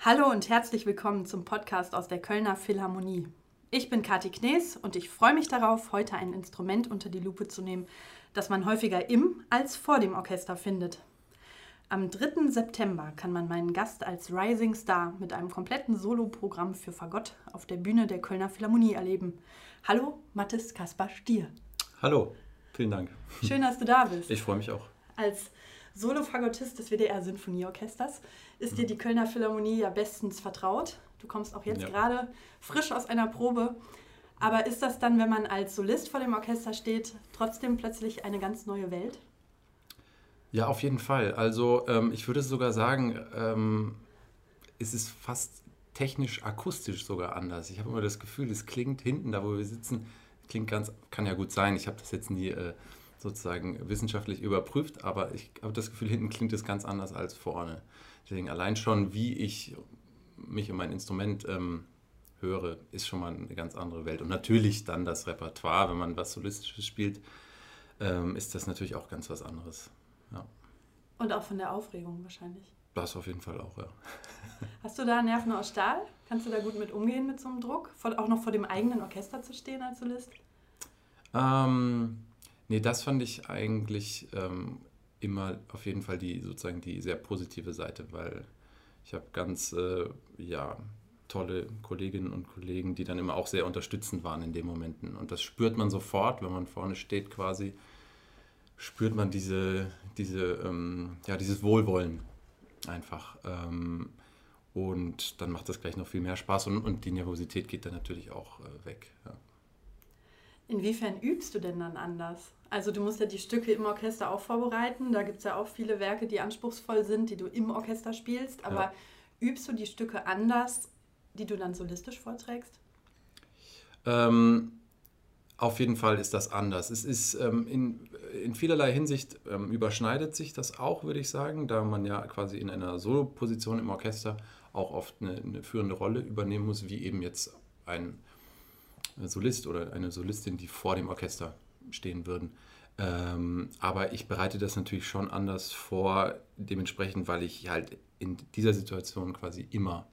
Hallo und herzlich willkommen zum Podcast aus der Kölner Philharmonie. Ich bin Kathi Knees und ich freue mich darauf, heute ein Instrument unter die Lupe zu nehmen, das man häufiger im als vor dem Orchester findet. Am 3. September kann man meinen Gast als Rising Star mit einem kompletten Soloprogramm für Fagott auf der Bühne der Kölner Philharmonie erleben. Hallo, Mathis Kaspar Stier. Hallo, vielen Dank. Schön, dass du da bist. Ich freue mich auch. Als Solofagottist des WDR Sinfonieorchesters ist dir die Kölner Philharmonie ja bestens vertraut. Du kommst auch jetzt ja. gerade frisch aus einer Probe. Aber ist das dann, wenn man als Solist vor dem Orchester steht, trotzdem plötzlich eine ganz neue Welt? Ja, auf jeden Fall. Also ähm, ich würde sogar sagen, ähm, es ist fast technisch akustisch sogar anders. Ich habe immer das Gefühl, es klingt hinten, da wo wir sitzen, klingt ganz, kann ja gut sein. Ich habe das jetzt nie äh, sozusagen wissenschaftlich überprüft, aber ich habe das Gefühl, hinten klingt es ganz anders als vorne. Deswegen allein schon, wie ich mich und mein Instrument ähm, höre, ist schon mal eine ganz andere Welt. Und natürlich dann das Repertoire, wenn man was Solistisches spielt, ähm, ist das natürlich auch ganz was anderes. Ja. Und auch von der Aufregung wahrscheinlich. Das auf jeden Fall auch, ja. Hast du da Nerven aus Stahl? Kannst du da gut mit umgehen mit so einem Druck? auch noch vor dem eigenen Orchester zu stehen als Solist? Ähm, nee, das fand ich eigentlich ähm, immer auf jeden Fall die sozusagen die sehr positive Seite, weil ich habe ganz äh, ja, tolle Kolleginnen und Kollegen, die dann immer auch sehr unterstützend waren in den Momenten. Und das spürt man sofort, wenn man vorne steht quasi spürt man diese, diese, ähm, ja, dieses Wohlwollen einfach. Ähm, und dann macht das gleich noch viel mehr Spaß und, und die Nervosität geht dann natürlich auch äh, weg. Ja. Inwiefern übst du denn dann anders? Also du musst ja die Stücke im Orchester auch vorbereiten. Da gibt es ja auch viele Werke, die anspruchsvoll sind, die du im Orchester spielst. Aber ja. übst du die Stücke anders, die du dann solistisch vorträgst? Ähm, auf jeden Fall ist das anders. Es ist ähm, in, in vielerlei Hinsicht ähm, überschneidet sich das auch, würde ich sagen, da man ja quasi in einer Soloposition im Orchester auch oft eine, eine, führende Rolle übernehmen muss, wie eben jetzt ein Solist oder eine Solistin, die vor dem Orchester stehen würden. Ähm, aber ich bereite das natürlich schon anders vor, dementsprechend, weil ich halt in dieser Situation quasi immer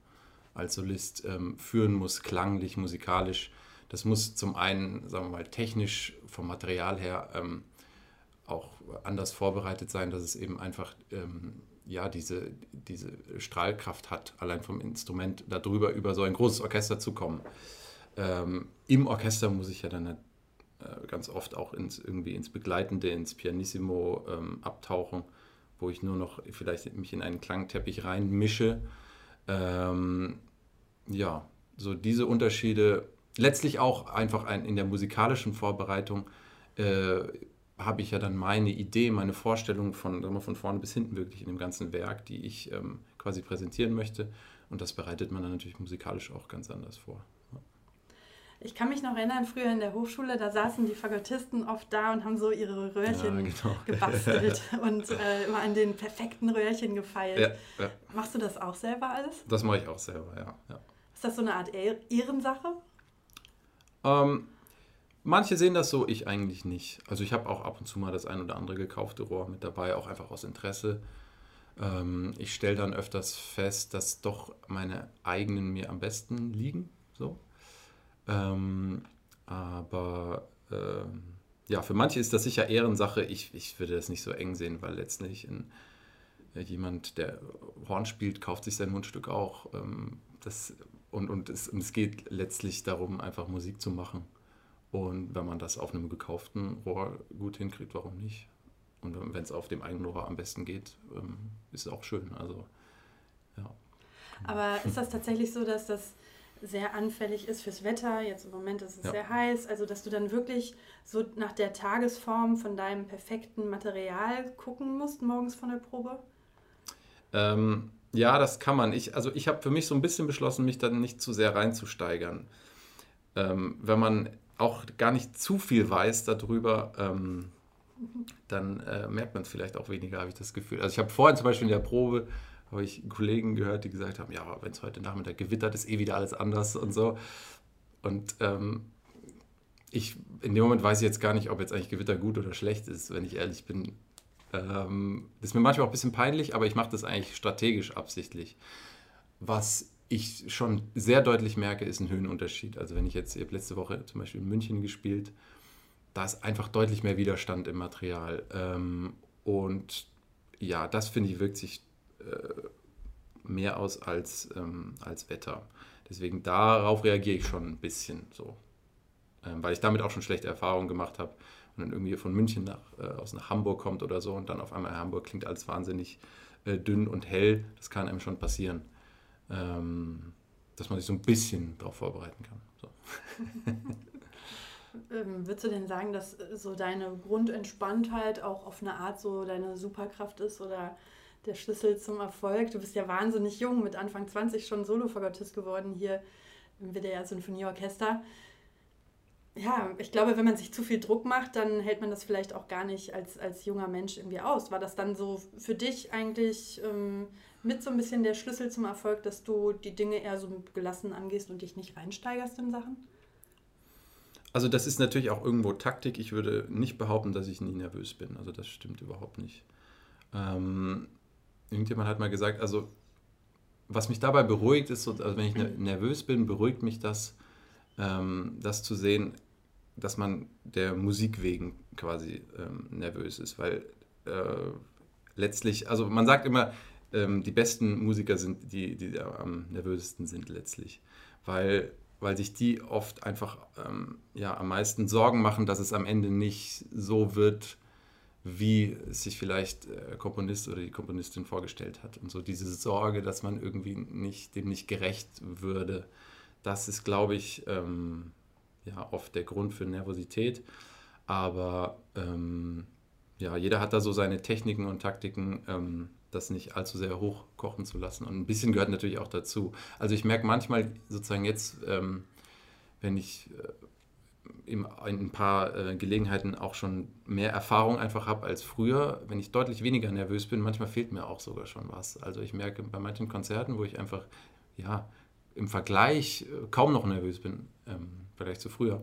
als Solist ähm, führen muss, klanglich, musikalisch das muss zum einen, sagen wir mal, technisch vom Material her ähm, auch anders vorbereitet sein, dass es eben einfach ähm, ja, diese, diese Strahlkraft hat, allein vom Instrument darüber über so ein großes Orchester zu kommen. Ähm, Im Orchester muss ich ja dann äh, ganz oft auch ins, irgendwie ins Begleitende, ins Pianissimo ähm, abtauchen, wo ich nur noch vielleicht mich in einen Klangteppich reinmische. Ähm, ja, so diese Unterschiede letztlich auch einfach ein, in der musikalischen Vorbereitung äh, habe ich ja dann meine Idee, meine Vorstellung von, sagen von vorne bis hinten wirklich in dem ganzen Werk, die ich ähm, quasi präsentieren möchte. Und das bereitet man dann natürlich musikalisch auch ganz anders vor. Ich kann mich noch erinnern, früher in der Hochschule, da saßen die Fagottisten oft da und haben so ihre Röhrchen ja, genau. gebastelt und äh, immer an den perfekten Röhrchen gefeilt. Ja, ja. Machst du das auch selber alles? Das mache ich auch selber, ja. Ist das so eine Art Ehrensache? Ähm, manche sehen das so, ich eigentlich nicht. Also ich habe auch ab und zu mal das ein oder andere gekaufte Rohr mit dabei, auch einfach aus Interesse. Ähm, ich stelle dann öfters fest, dass doch meine eigenen mir am besten liegen. So. Ähm, aber äh, ja, für manche ist das sicher Ehrensache. Ich, ich würde das nicht so eng sehen, weil letztlich in, äh, jemand, der Horn spielt, kauft sich sein Mundstück auch. Ähm, das und, und, es, und es geht letztlich darum, einfach Musik zu machen. Und wenn man das auf einem gekauften Rohr gut hinkriegt, warum nicht? Und wenn es auf dem eigenen Rohr am besten geht, ähm, ist es auch schön. Also, ja. Aber ist das tatsächlich so, dass das sehr anfällig ist fürs Wetter? Jetzt im Moment ist es ja. sehr heiß. Also, dass du dann wirklich so nach der Tagesform von deinem perfekten Material gucken musst, morgens von der Probe? Ähm, ja, das kann man. Ich, also ich habe für mich so ein bisschen beschlossen, mich dann nicht zu sehr reinzusteigern. Ähm, wenn man auch gar nicht zu viel weiß darüber, ähm, dann äh, merkt man es vielleicht auch weniger, habe ich das Gefühl. Also ich habe vorhin zum Beispiel in der Probe, habe ich Kollegen gehört, die gesagt haben, ja, wenn es heute Nachmittag gewittert, ist eh wieder alles anders und so. Und ähm, ich, in dem Moment weiß ich jetzt gar nicht, ob jetzt eigentlich Gewitter gut oder schlecht ist, wenn ich ehrlich bin. Ähm, das ist mir manchmal auch ein bisschen peinlich, aber ich mache das eigentlich strategisch absichtlich. Was ich schon sehr deutlich merke, ist ein Höhenunterschied. Also wenn ich jetzt, ich habe letzte Woche zum Beispiel in München gespielt, da ist einfach deutlich mehr Widerstand im Material. Ähm, und ja, das finde ich wirkt sich mehr aus als, ähm, als Wetter. Deswegen darauf reagiere ich schon ein bisschen so. Ähm, weil ich damit auch schon schlechte Erfahrungen gemacht habe und dann irgendwie von München nach, äh, aus nach Hamburg kommt oder so und dann auf einmal Hamburg klingt alles wahnsinnig äh, dünn und hell. Das kann einem schon passieren. Ähm, dass man sich so ein bisschen darauf vorbereiten kann. So. ähm, würdest du denn sagen, dass äh, so deine Grundentspanntheit auch auf eine Art so deine Superkraft ist oder der Schlüssel zum Erfolg? Du bist ja wahnsinnig jung, mit Anfang 20 schon Solofagottist geworden hier im WDR Sinfonieorchester ja, ich glaube, wenn man sich zu viel Druck macht, dann hält man das vielleicht auch gar nicht als, als junger Mensch irgendwie aus. War das dann so für dich eigentlich ähm, mit so ein bisschen der Schlüssel zum Erfolg, dass du die Dinge eher so gelassen angehst und dich nicht reinsteigerst in Sachen? Also das ist natürlich auch irgendwo Taktik. Ich würde nicht behaupten, dass ich nie nervös bin. Also das stimmt überhaupt nicht. Ähm, irgendjemand hat mal gesagt, also was mich dabei beruhigt, ist so, also wenn ich nervös bin, beruhigt mich das, ähm, das zu sehen, dass man der Musik wegen quasi ähm, nervös ist, weil äh, letztlich, also man sagt immer, ähm, die besten Musiker sind die, die am nervösesten sind letztlich, weil, weil sich die oft einfach ähm, ja, am meisten Sorgen machen, dass es am Ende nicht so wird, wie sich vielleicht der Komponist oder die Komponistin vorgestellt hat. Und so diese Sorge, dass man irgendwie nicht, dem nicht gerecht würde, das ist, glaube ich, ähm, ja oft der Grund für Nervosität. Aber ähm, ja, jeder hat da so seine Techniken und Taktiken, ähm, das nicht allzu sehr hochkochen zu lassen. Und ein bisschen gehört natürlich auch dazu. Also ich merke manchmal sozusagen jetzt, ähm, wenn ich äh, in ein paar äh, Gelegenheiten auch schon mehr Erfahrung einfach habe als früher, wenn ich deutlich weniger nervös bin, manchmal fehlt mir auch sogar schon was. Also ich merke bei manchen Konzerten, wo ich einfach ja im Vergleich äh, kaum noch nervös bin, ähm, vielleicht zu früher,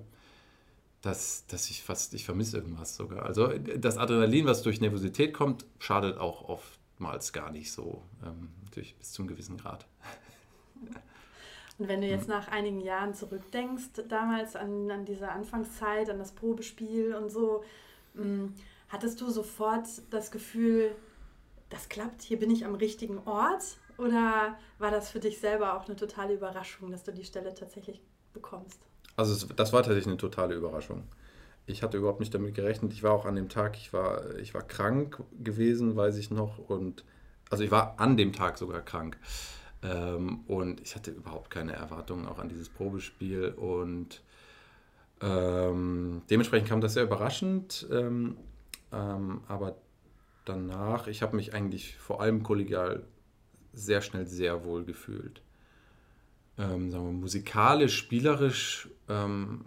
dass, dass ich fast, ich vermisse irgendwas sogar. Also das Adrenalin, was durch Nervosität kommt, schadet auch oftmals gar nicht so, ähm, natürlich bis zum gewissen Grad. Und wenn du jetzt nach einigen Jahren zurückdenkst, damals an, an diese Anfangszeit, an das Probespiel und so, mh, hm, hattest du sofort das Gefühl, das klappt, hier bin ich am richtigen Ort? Oder war das für dich selber auch eine totale Überraschung, dass du die Stelle tatsächlich bekommst? Also das war tatsächlich eine totale Überraschung. Ich hatte überhaupt nicht damit gerechnet. Ich war auch an dem Tag, ich war, ich war krank gewesen, weiß ich noch. Und also ich war an dem Tag sogar krank. Ähm, und ich hatte überhaupt keine Erwartungen auch an dieses Probespiel. Und ähm, dementsprechend kam das sehr überraschend. Ähm, ähm aber danach, ich habe mich eigentlich vor allem kollegial sehr schnell sehr wohl gefühlt ähm, sagen wir, musikalisch, spielerisch ähm,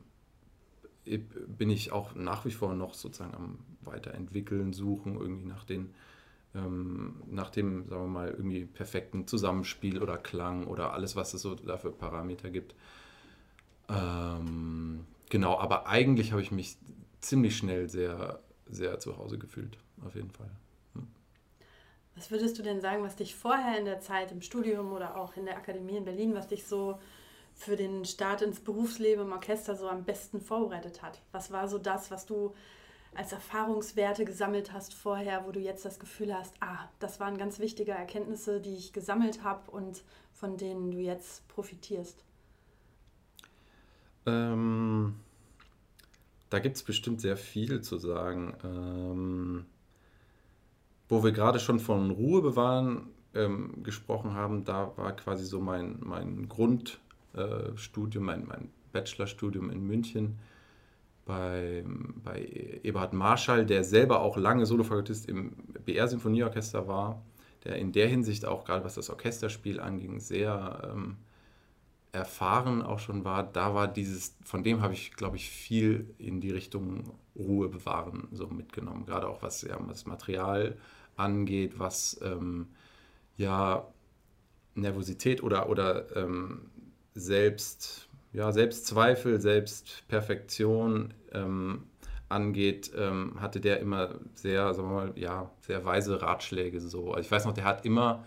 bin ich auch nach wie vor noch sozusagen am Weiterentwickeln, Suchen irgendwie nach den ähm, nach dem, sagen wir mal, irgendwie perfekten Zusammenspiel oder Klang oder alles, was es so dafür Parameter gibt. Ähm, genau, aber eigentlich habe ich mich ziemlich schnell sehr, sehr zu Hause gefühlt, auf jeden Fall. Was würdest du denn sagen, was dich vorher in der Zeit im Studium oder auch in der Akademie in Berlin, was dich so für den Start ins Berufsleben im Orchester so am besten vorbereitet hat? Was war so das, was du als Erfahrungswerte gesammelt hast vorher, wo du jetzt das Gefühl hast, ah, das waren ganz wichtige Erkenntnisse, die ich gesammelt habe und von denen du jetzt profitierst? Ähm, da gibt es bestimmt sehr viel zu sagen. Ähm, wo wir gerade schon von Ruhe bewahren ähm, gesprochen haben, da war quasi so mein, mein Grundstudium, äh, mein, mein Bachelorstudium in München bei, bei Eberhard Marschall, der selber auch lange Solofagottist im BR-Sinfonieorchester war, der in der Hinsicht auch gerade was das Orchesterspiel anging, sehr ähm, erfahren auch schon war. Da war dieses, von dem habe ich, glaube ich, viel in die Richtung Ruhe bewahren so mitgenommen. Gerade auch was ja, das Material angeht, was ähm, ja Nervosität oder, oder ähm, Selbst, ja, Selbstzweifel, Selbstperfektion ähm, angeht, ähm, hatte der immer sehr, sagen wir mal, ja, sehr weise Ratschläge so. Also ich weiß noch, der hat immer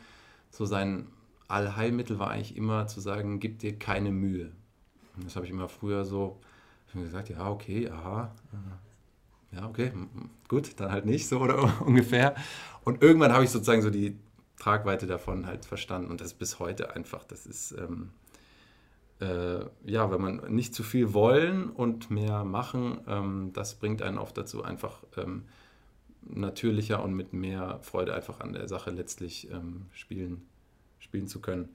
so sein Allheilmittel war eigentlich immer zu sagen, gib dir keine Mühe. Und das habe ich immer früher so gesagt, ja, okay, aha, ja, okay, gut, dann halt nicht so oder ungefähr. Und irgendwann habe ich sozusagen so die Tragweite davon halt verstanden und das bis heute einfach, das ist, ähm, äh, ja, wenn man nicht zu viel wollen und mehr machen, ähm, das bringt einen oft dazu, einfach ähm, natürlicher und mit mehr Freude einfach an der Sache letztlich ähm, spielen, spielen zu können.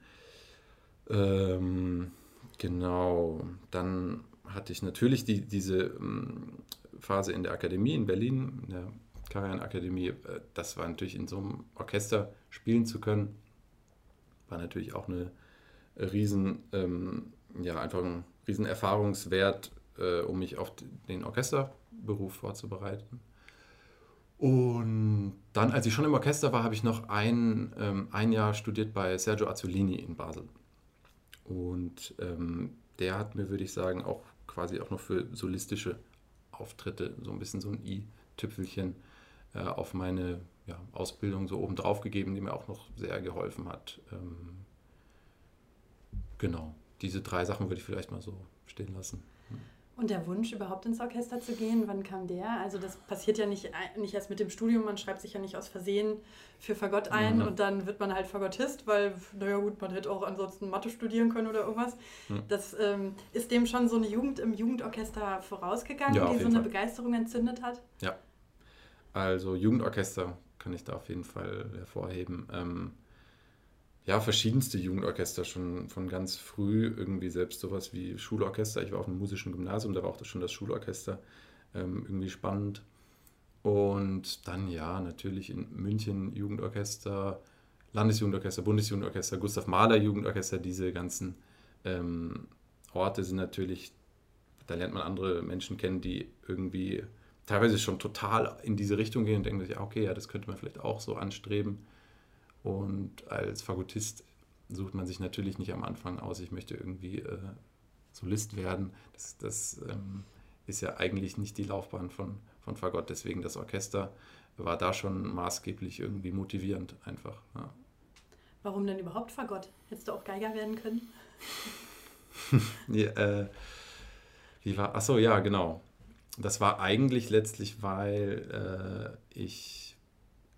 Ähm, genau, dann hatte ich natürlich die, diese ähm, Phase in der Akademie in Berlin, in der Karajan Akademie. Äh, das war natürlich in so einem Orchester spielen zu können, war natürlich auch eine riesen, ähm, ja, einfach ein riesen Erfahrungswert, äh, um mich auf den Orchesterberuf vorzubereiten. Und dann, als ich schon im Orchester war, habe ich noch ein, ähm, ein Jahr studiert bei Sergio Azzolini in Basel. Und ähm, der hat mir, würde ich sagen, auch quasi auch noch für solistische Auftritte so ein bisschen so ein i-Tüpfelchen äh, auf meine ja, Ausbildung so oben drauf gegeben, die mir auch noch sehr geholfen hat. Ähm, genau, diese drei Sachen würde ich vielleicht mal so stehen lassen. Und der Wunsch, überhaupt ins Orchester zu gehen, wann kam der? Also das passiert ja nicht, nicht erst mit dem Studium, man schreibt sich ja nicht aus Versehen für Fagott ein mhm. und dann wird man halt Fagottist, weil, naja gut, man hätte auch ansonsten Mathe studieren können oder irgendwas. Mhm. Das ähm, ist dem schon so eine Jugend im Jugendorchester vorausgegangen, ja, die so eine Fall. Begeisterung entzündet hat? Ja, also Jugendorchester kann ich da auf jeden Fall hervorheben. Ähm, ja, verschiedenste Jugendorchester schon von ganz früh, irgendwie selbst sowas wie Schulorchester. Ich war auf einem musischen Gymnasium, da war auch schon das Schulorchester ähm, irgendwie spannend. Und dann ja, natürlich in München Jugendorchester, Landesjugendorchester, Bundesjugendorchester, Gustav Mahler Jugendorchester, diese ganzen ähm, Orte sind natürlich, da lernt man andere Menschen kennen, die irgendwie teilweise schon total in diese Richtung gehen und denken sich, okay, ja, das könnte man vielleicht auch so anstreben. Und als Fagottist sucht man sich natürlich nicht am Anfang aus, ich möchte irgendwie äh, Solist werden. Das, das ähm, ist ja eigentlich nicht die Laufbahn von, von Fagott. Deswegen das Orchester war da schon maßgeblich irgendwie motivierend einfach. Ja. Warum denn überhaupt Fagott? Hättest du auch Geiger werden können? ja, äh, wie war, achso, ja, genau. Das war eigentlich letztlich, weil äh, ich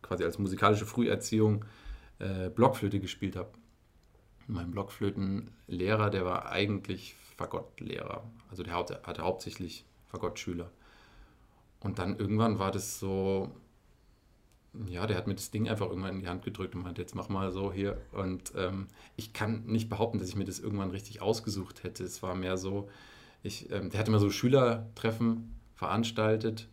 quasi als musikalische Früherziehung äh, Blockflöte gespielt habe. Mein Blockflötenlehrer, der war eigentlich Fagottlehrer. Also der hatte hauptsächlich Fagottschüler. Und dann irgendwann war das so, ja, der hat mir das Ding einfach irgendwann in die Hand gedrückt und meinte, jetzt mach mal so hier. Und ähm, ich kann nicht behaupten, dass ich mir das irgendwann richtig ausgesucht hätte. Es war mehr so, ich, ähm, der hatte immer so Schülertreffen veranstaltet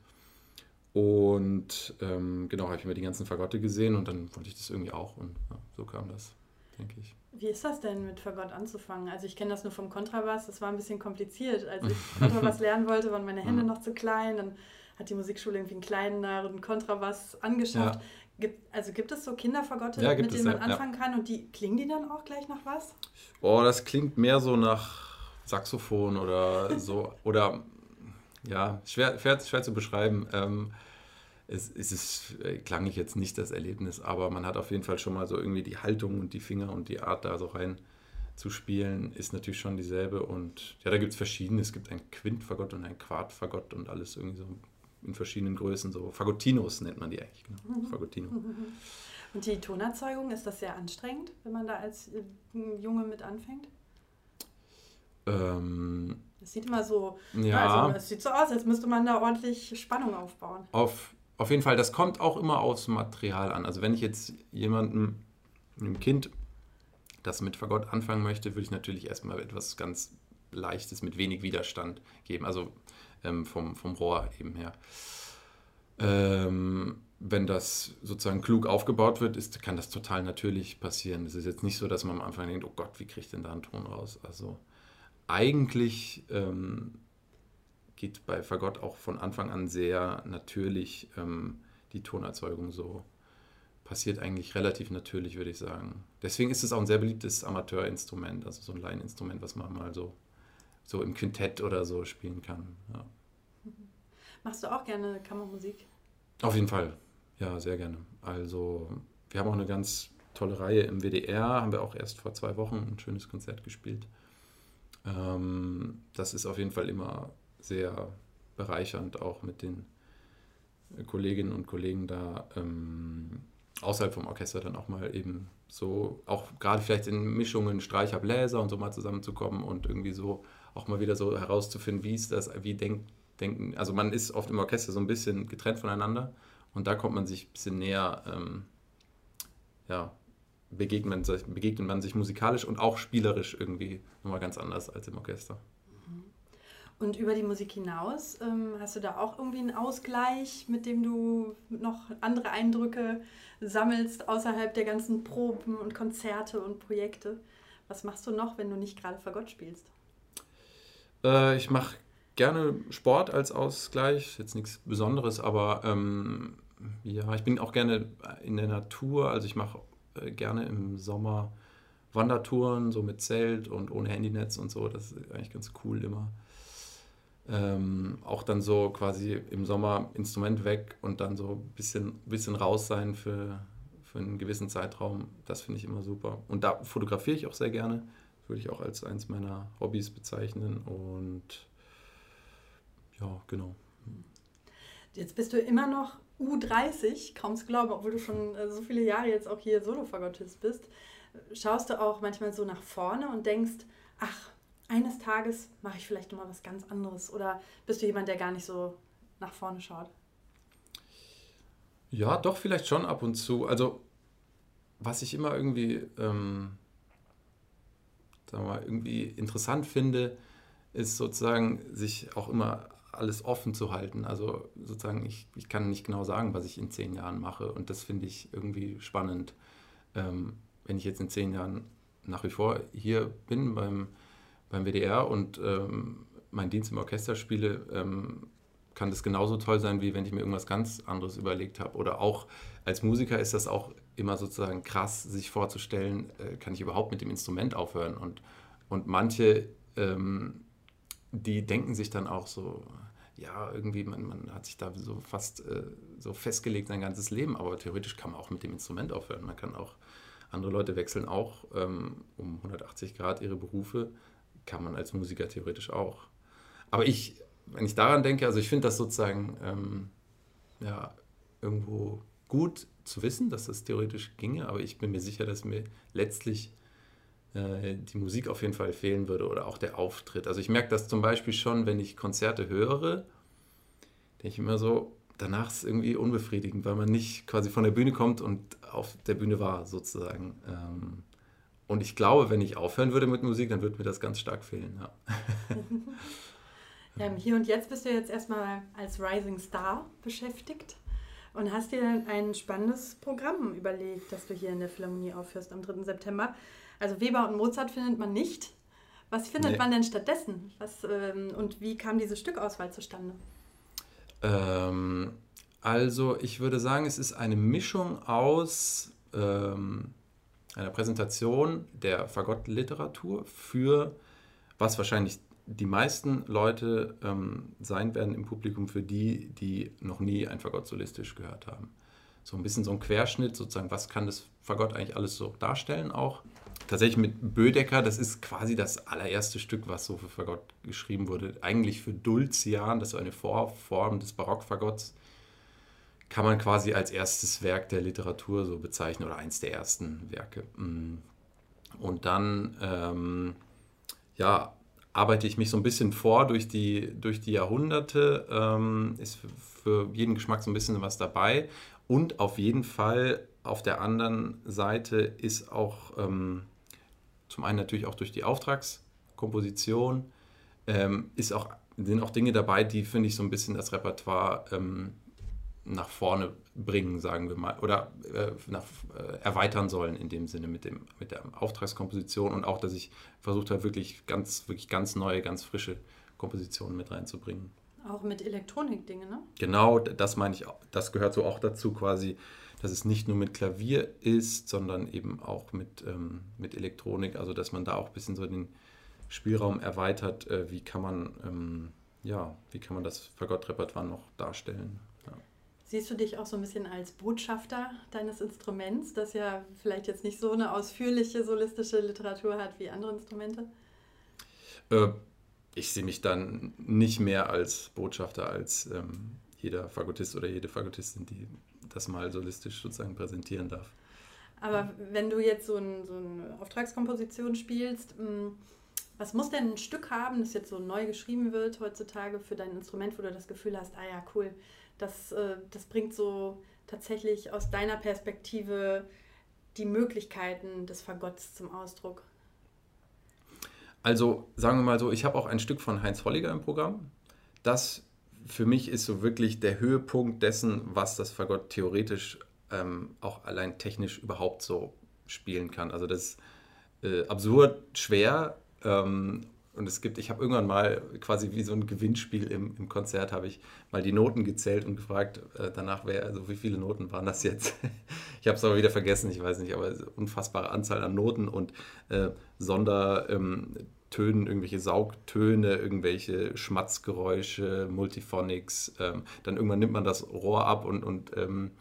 und ähm, genau, habe ich mir die ganzen Fagotte gesehen und dann wollte ich das irgendwie auch und ja, so kam das, denke ich. Wie ist das denn mit Fagott anzufangen? Also ich kenne das nur vom Kontrabass, das war ein bisschen kompliziert. Als ich Kontrabass lernen wollte, waren meine Hände noch zu klein, dann hat die Musikschule irgendwie einen kleineren Kontrabass angeschafft. Ja. Gibt, also gibt es so Kinderfagotte, ja, mit denen man anfangen ja. kann und die klingen die dann auch gleich nach was? Oh, das klingt mehr so nach Saxophon oder so oder ja, schwer, schwer, schwer zu beschreiben. Ähm, es, es ist, äh, klang ich jetzt nicht das Erlebnis, aber man hat auf jeden Fall schon mal so irgendwie die Haltung und die Finger und die Art da so rein zu spielen, ist natürlich schon dieselbe. Und ja, da gibt es verschiedene. Es gibt ein Quintfagott und ein Quartfagott und alles irgendwie so in verschiedenen Größen. So Fagottinos nennt man die eigentlich. Genau. Mhm. Fagottino. Und die Tonerzeugung, ist das sehr anstrengend, wenn man da als äh, Junge mit anfängt? Ähm, das sieht immer so, ja, also es sieht so aus, als müsste man da ordentlich Spannung aufbauen. Auf, auf jeden Fall, das kommt auch immer aufs Material an. Also wenn ich jetzt jemandem, einem Kind, das mit Fagott anfangen möchte, würde ich natürlich erstmal etwas ganz Leichtes mit wenig Widerstand geben. Also ähm, vom, vom Rohr eben her. Ähm, wenn das sozusagen klug aufgebaut wird, ist, kann das total natürlich passieren. Es ist jetzt nicht so, dass man am Anfang denkt, oh Gott, wie kriege ich denn da einen Ton raus? Also eigentlich ähm, geht bei Fagott auch von Anfang an sehr natürlich ähm, die Tonerzeugung so. Passiert eigentlich relativ natürlich, würde ich sagen. Deswegen ist es auch ein sehr beliebtes Amateurinstrument, also so ein Laieninstrument, was man mal so, so im Quintett oder so spielen kann. Ja. Machst du auch gerne Kammermusik? Auf jeden Fall, ja, sehr gerne. Also wir haben auch eine ganz tolle Reihe im WDR, haben wir auch erst vor zwei Wochen ein schönes Konzert gespielt. Ähm, das ist auf jeden Fall immer sehr bereichernd, auch mit den Kolleginnen und Kollegen da ähm, außerhalb vom Orchester dann auch mal eben so, auch gerade vielleicht in Mischungen Streicher, Bläser und so mal zusammenzukommen und irgendwie so auch mal wieder so herauszufinden, wie ist das, wie denk, denken, also man ist oft im Orchester so ein bisschen getrennt voneinander und da kommt man sich ein bisschen näher, ähm, ja, begegnet man, sich, begegnet man sich musikalisch und auch spielerisch irgendwie nochmal ganz anders als im Orchester. Und über die Musik hinaus, ähm, hast du da auch irgendwie einen Ausgleich, mit dem du noch andere Eindrücke sammelst, außerhalb der ganzen Proben und Konzerte und Projekte? Was machst du noch, wenn du nicht gerade Fagott spielst? Äh, ich mache gerne Sport als Ausgleich, jetzt nichts Besonderes, aber ähm, ja, ich bin auch gerne in der Natur, also ich mache äh, gerne im Sommer Wandertouren, so mit Zelt und ohne Handynetz und so, das ist eigentlich ganz cool immer ähm, auch dann so quasi im Sommer Instrument weg und dann so ein bisschen, bisschen raus sein für, für einen gewissen Zeitraum. Das finde ich immer super. Und da fotografiere ich auch sehr gerne. Würde ich auch als eins meiner Hobbys bezeichnen. Und ja, genau. Jetzt bist du immer noch U30, kaum zu glauben, obwohl du schon äh, so viele Jahre jetzt auch hier Solo-Fagottist bist. Schaust du auch manchmal so nach vorne und denkst, ach, eines Tages mache ich vielleicht mal was ganz anderes? Oder bist du jemand, der gar nicht so nach vorne schaut? Ja, doch, vielleicht schon ab und zu. Also, was ich immer irgendwie, ähm, sagen wir mal, irgendwie interessant finde, ist sozusagen, sich auch immer alles offen zu halten. Also sozusagen, ich, ich kann nicht genau sagen, was ich in zehn Jahren mache. Und das finde ich irgendwie spannend. Ähm, wenn ich jetzt in zehn Jahren nach wie vor hier bin beim beim WDR und ähm, meinen Dienst im Orchester spiele, ähm, kann das genauso toll sein, wie wenn ich mir irgendwas ganz anderes überlegt habe. Oder auch als Musiker ist das auch immer sozusagen krass, sich vorzustellen, äh, kann ich überhaupt mit dem Instrument aufhören? Und, und manche, ähm, die denken sich dann auch so, ja, irgendwie, man, man hat sich da so fast äh, so festgelegt sein ganzes Leben, aber theoretisch kann man auch mit dem Instrument aufhören. Man kann auch, andere Leute wechseln auch ähm, um 180 Grad ihre Berufe kann man als Musiker theoretisch auch. Aber ich, wenn ich daran denke, also ich finde das sozusagen ähm, ja, irgendwo gut zu wissen, dass das theoretisch ginge, aber ich bin mir sicher, dass mir letztlich äh, die Musik auf jeden Fall fehlen würde oder auch der Auftritt. Also ich merke das zum Beispiel schon, wenn ich Konzerte höre, denke ich immer so, danach ist es irgendwie unbefriedigend, weil man nicht quasi von der Bühne kommt und auf der Bühne war sozusagen. Ähm, und ich glaube, wenn ich aufhören würde mit Musik, dann würde mir das ganz stark fehlen. Ja. ja, Hier und Jetzt bist du jetzt erstmal als Rising Star beschäftigt und hast dir ein spannendes Programm überlegt, das du hier in der Philharmonie aufführst am 3. September. Also Weber und Mozart findet man nicht. Was findet nee. man denn stattdessen? Was, ähm, und wie kam diese Stückauswahl zustande? Ähm, also ich würde sagen, es ist eine Mischung aus ähm, einer Präsentation der Fagott-Literatur für, was wahrscheinlich die meisten Leute ähm, sein werden im Publikum, für die, die noch nie ein Fagott solistisch gehört haben. So ein bisschen so ein Querschnitt, sozusagen, was kann das Fagott eigentlich alles so darstellen auch. Tatsächlich mit Bödecker, das ist quasi das allererste Stück, was so für Fagott geschrieben wurde. Eigentlich für Dulcian, das ist eine Vorform des Barockfagotts kann man quasi als erstes Werk der Literatur so bezeichnen oder eins der ersten Werke. Mm. Und dann ähm, ja, arbeite ich mich so ein bisschen vor durch die, durch die Jahrhunderte. Ähm, ist für, für, jeden Geschmack so ein bisschen was dabei. Und auf jeden Fall auf der anderen Seite ist auch ähm, zum einen natürlich auch durch die Auftragskomposition, ähm, ist auch, sind auch Dinge dabei, die, finde ich, so ein bisschen das Repertoire ähm, nach vorne bringen, sagen wir mal, oder äh, nach, äh, erweitern sollen in dem Sinne mit, dem, mit der Auftragskomposition und auch, dass ich versucht habe, wirklich ganz, wirklich ganz neue, ganz frische Kompositionen mit reinzubringen. Auch mit Elektronik-Dinge, ne? Genau, das meine ich, das gehört so auch dazu quasi, dass es nicht nur mit Klavier ist, sondern eben auch mit, ähm, mit Elektronik, also dass man da auch ein bisschen so den Spielraum erweitert, äh, wie kann man ähm, ja, wie kann man das Fagottrepertoire noch darstellen. Ja. Siehst du dich auch so ein bisschen als Botschafter deines Instruments, das ja vielleicht jetzt nicht so eine ausführliche solistische Literatur hat wie andere Instrumente? Äh, ich sehe mich dann nicht mehr als Botschafter als ähm, jeder Fagottist oder jede Fagottistin, die das mal solistisch sozusagen präsentieren darf. Aber wenn du jetzt so, ein, so eine Auftragskomposition spielst, mm, was muss denn ein Stück haben, das jetzt so neu geschrieben wird heutzutage für dein Instrument, wo du das Gefühl hast, ah ja, cool, das, äh, das bringt so tatsächlich aus deiner Perspektive die Möglichkeiten des Fagotts zum Ausdruck? Also sagen wir mal so, ich habe auch ein Stück von Heinz Holliger im Programm. Das für mich ist so wirklich der Höhepunkt dessen, was das Fagott theoretisch ähm, auch allein technisch überhaupt so spielen kann. Also das ist äh, absurd schwer. Ähm, und es gibt, ich habe irgendwann mal quasi wie so ein Gewinnspiel im, im Konzert, habe ich mal die Noten gezählt und gefragt äh, danach, wer, also wie viele Noten waren das jetzt? ich habe es aber wieder vergessen, ich weiß nicht, aber unfassbare Anzahl an Noten und äh, Sonder, ähm, Tönen, irgendwelche Saugtöne, irgendwelche Schmatzgeräusche, Multiphonics. Ähm, dann irgendwann nimmt man das Rohr ab und, und ähm,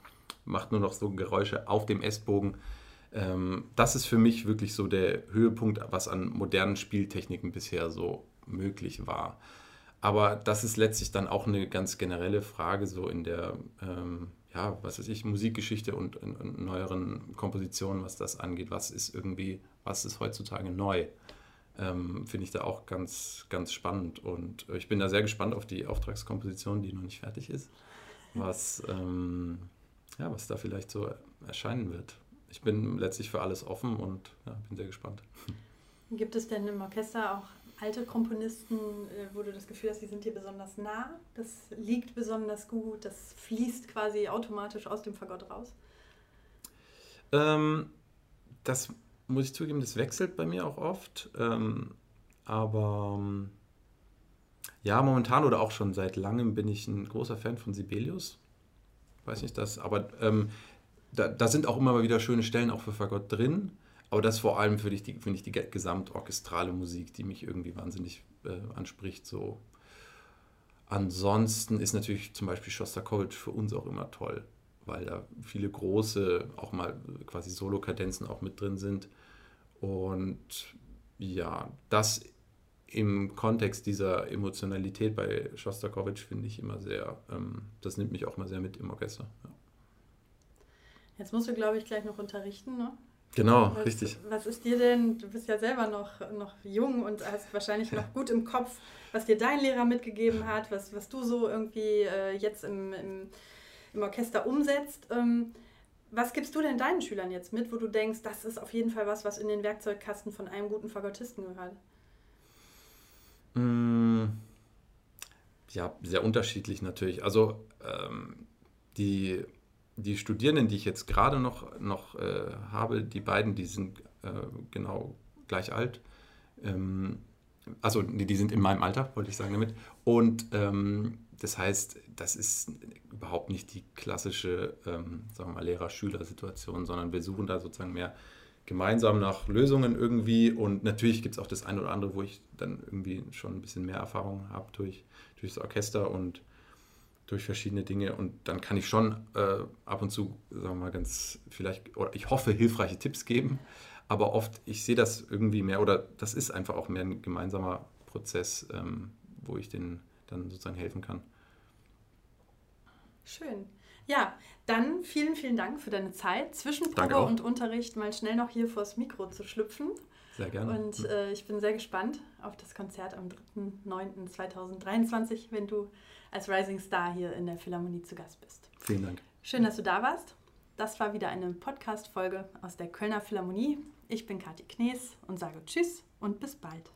macht nur noch so Geräusche auf dem S-Bogen. Ähm, das ist für mich wirklich so der Höhepunkt, was an modernen Spieltechniken bisher so möglich war. Aber das ist letztlich dann auch eine ganz generelle Frage, so in der, ähm, ja, was weiß ich, Musikgeschichte und in, in neueren Kompositionen, was das angeht. Was ist irgendwie, was ist heutzutage neu? Ähm, finde ich da auch ganz, ganz spannend. Und ich bin da sehr gespannt auf die Auftragskomposition, die noch nicht fertig ist, was, ähm, ja, was da vielleicht so erscheinen wird. Ich bin letztlich für alles offen und ja, bin sehr gespannt. Gibt es denn im Orchester auch alte Komponisten, äh, wo du das Gefühl hast, die sind dir besonders nah? Das liegt besonders gut, das fließt quasi automatisch aus dem Fagott raus? Ähm, das muss ich zugeben, das wechselt bei mir auch oft. Ähm, aber ähm, ja, momentan oder auch schon seit langem bin ich ein großer Fan von Sibelius. Weiß nicht das, aber ähm, da, da, sind auch immer mal wieder schöne Stellen auch für Fagott drin. Aber das vor allem finde ich, die, find die gesamtorchestrale Musik, die mich irgendwie wahnsinnig äh, anspricht. So. Ansonsten ist natürlich zum Beispiel Shostakovich für uns auch immer toll weil da viele große, auch mal quasi Solo-Kadenzen auch mit drin sind. Und ja, das im Kontext dieser Emotionalität bei Shostakovich finde ich immer sehr, ähm, das nimmt mich auch mal sehr mit im Orchester. Ja. Jetzt musst du, glaube ich, gleich noch unterrichten, ne? Genau, was, richtig. Was ist dir denn, du bist ja selber noch, noch jung und hast wahrscheinlich noch gut im Kopf, was dir dein Lehrer mitgegeben hat, was, was du so irgendwie äh, jetzt im, im im Orchester umsetzt. Ähm, was gibst du denn deinen Schülern jetzt mit, wo du denkst, das ist auf jeden Fall was, was in den Werkzeugkasten von einem guten Fagottisten gehört? Mm, ja, sehr unterschiedlich natürlich. Also ähm, die, die Studierenden, die ich jetzt gerade noch, noch äh, habe, die beiden, die sind äh, genau gleich alt. Ähm, also die, die, sind in meinem Alter, wollte ich sagen damit. Und ähm, das heißt, das ist überhaupt nicht die klassische ähm, sagen wir Lehrer-Schüler-Situation, sondern wir suchen da sozusagen mehr gemeinsam nach Lösungen irgendwie. Und natürlich gibt es auch das eine oder andere, wo ich dann irgendwie schon ein bisschen mehr Erfahrung habe durch, durch das Orchester und durch verschiedene Dinge. Und dann kann ich schon äh, ab und zu, sagen wir mal, ganz vielleicht, oder ich hoffe, hilfreiche Tipps geben. Aber oft, ich sehe das irgendwie mehr, oder das ist einfach auch mehr ein gemeinsamer Prozess, ähm, wo ich den dann sozusagen helfen kann. Schön. Ja, dann vielen, vielen Dank für deine Zeit. Zwischen Probe und Unterricht mal schnell noch hier vors Mikro zu schlüpfen. Sehr gerne. Und äh, ich bin sehr gespannt auf das Konzert am 3.9.2023, wenn du als Rising Star hier in der Philharmonie zu Gast bist. Vielen Dank. Schön, dass du da warst. Das war wieder eine Podcast-Folge aus der Kölner Philharmonie. Ich bin Kathi Knees und sage Tschüss und bis bald.